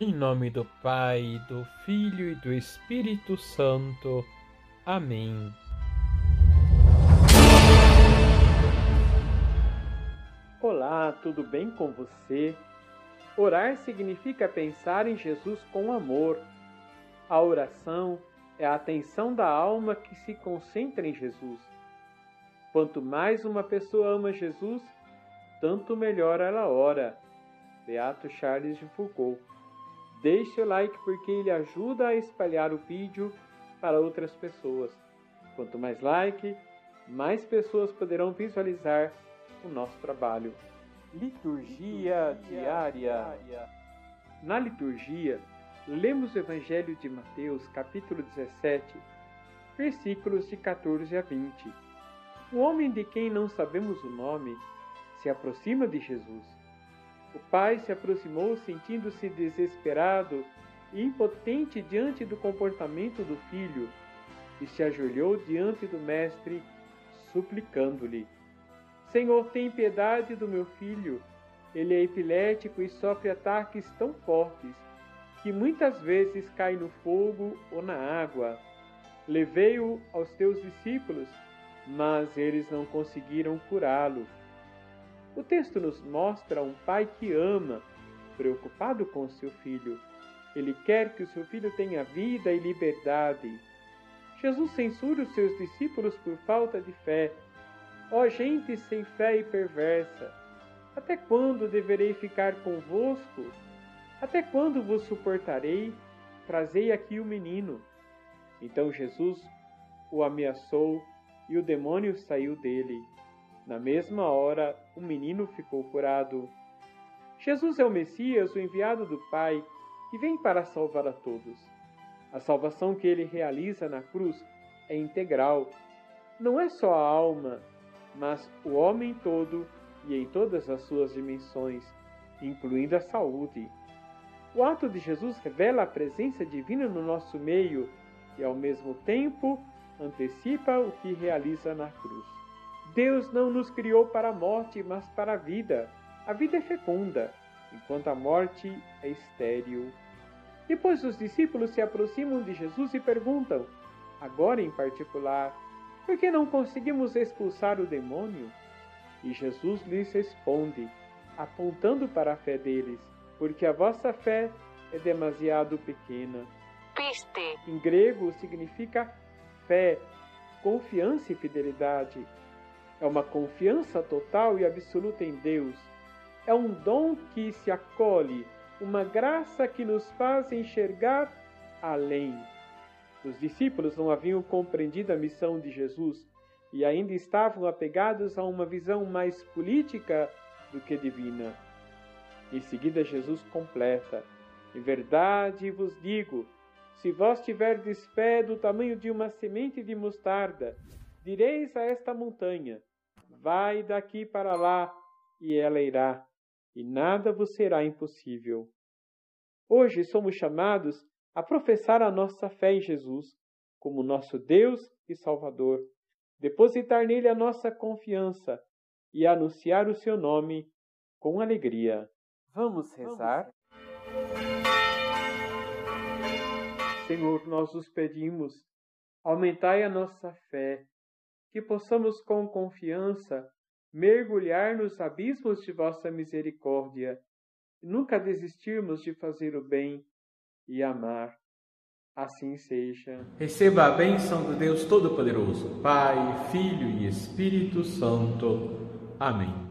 Em nome do Pai, do Filho e do Espírito Santo. Amém. Olá, tudo bem com você? Orar significa pensar em Jesus com amor. A oração é a atenção da alma que se concentra em Jesus. Quanto mais uma pessoa ama Jesus, tanto melhor ela ora. Beato Charles de Foucault. Deixe o like porque ele ajuda a espalhar o vídeo para outras pessoas. Quanto mais like, mais pessoas poderão visualizar o nosso trabalho. Liturgia diária. Na liturgia, lemos o Evangelho de Mateus, capítulo 17, versículos de 14 a 20. O homem de quem não sabemos o nome se aproxima de Jesus. O pai se aproximou sentindo-se desesperado e impotente diante do comportamento do filho e se ajoelhou diante do mestre, suplicando-lhe: Senhor, tem piedade do meu filho. Ele é epilético e sofre ataques tão fortes que muitas vezes cai no fogo ou na água. Levei-o aos teus discípulos, mas eles não conseguiram curá-lo. O texto nos mostra um pai que ama, preocupado com seu filho. Ele quer que o seu filho tenha vida e liberdade. Jesus censura os seus discípulos por falta de fé. Ó oh, gente sem fé e perversa, até quando deverei ficar convosco? Até quando vos suportarei? Trazei aqui o menino. Então Jesus o ameaçou e o demônio saiu dele. Na mesma hora, o menino ficou curado. Jesus é o Messias, o enviado do Pai, que vem para salvar a todos. A salvação que ele realiza na cruz é integral. Não é só a alma, mas o homem todo e em todas as suas dimensões, incluindo a saúde. O ato de Jesus revela a presença divina no nosso meio e, ao mesmo tempo, antecipa o que realiza na cruz. Deus não nos criou para a morte, mas para a vida. A vida é fecunda, enquanto a morte é estéril. Depois os discípulos se aproximam de Jesus e perguntam, agora em particular, por que não conseguimos expulsar o demônio? E Jesus lhes responde, apontando para a fé deles: porque a vossa fé é demasiado pequena. Piste. Em grego significa fé, confiança e fidelidade. É uma confiança total e absoluta em Deus. É um dom que se acolhe, uma graça que nos faz enxergar além. Os discípulos não haviam compreendido a missão de Jesus e ainda estavam apegados a uma visão mais política do que divina. Em seguida, Jesus completa: Em verdade vos digo, se vós tiverdes fé do tamanho de uma semente de mostarda, direis a esta montanha: Vai daqui para lá, e ela irá, e nada vos será impossível. Hoje somos chamados a professar a nossa fé em Jesus como nosso Deus e Salvador, depositar nele a nossa confiança e anunciar o seu nome com alegria. Vamos rezar? Senhor, nós os pedimos, aumentai a nossa fé, que possamos com confiança mergulhar nos abismos de vossa misericórdia e nunca desistirmos de fazer o bem e amar. Assim seja. Receba a bênção do Deus Todo-Poderoso, Pai, Filho e Espírito Santo. Amém.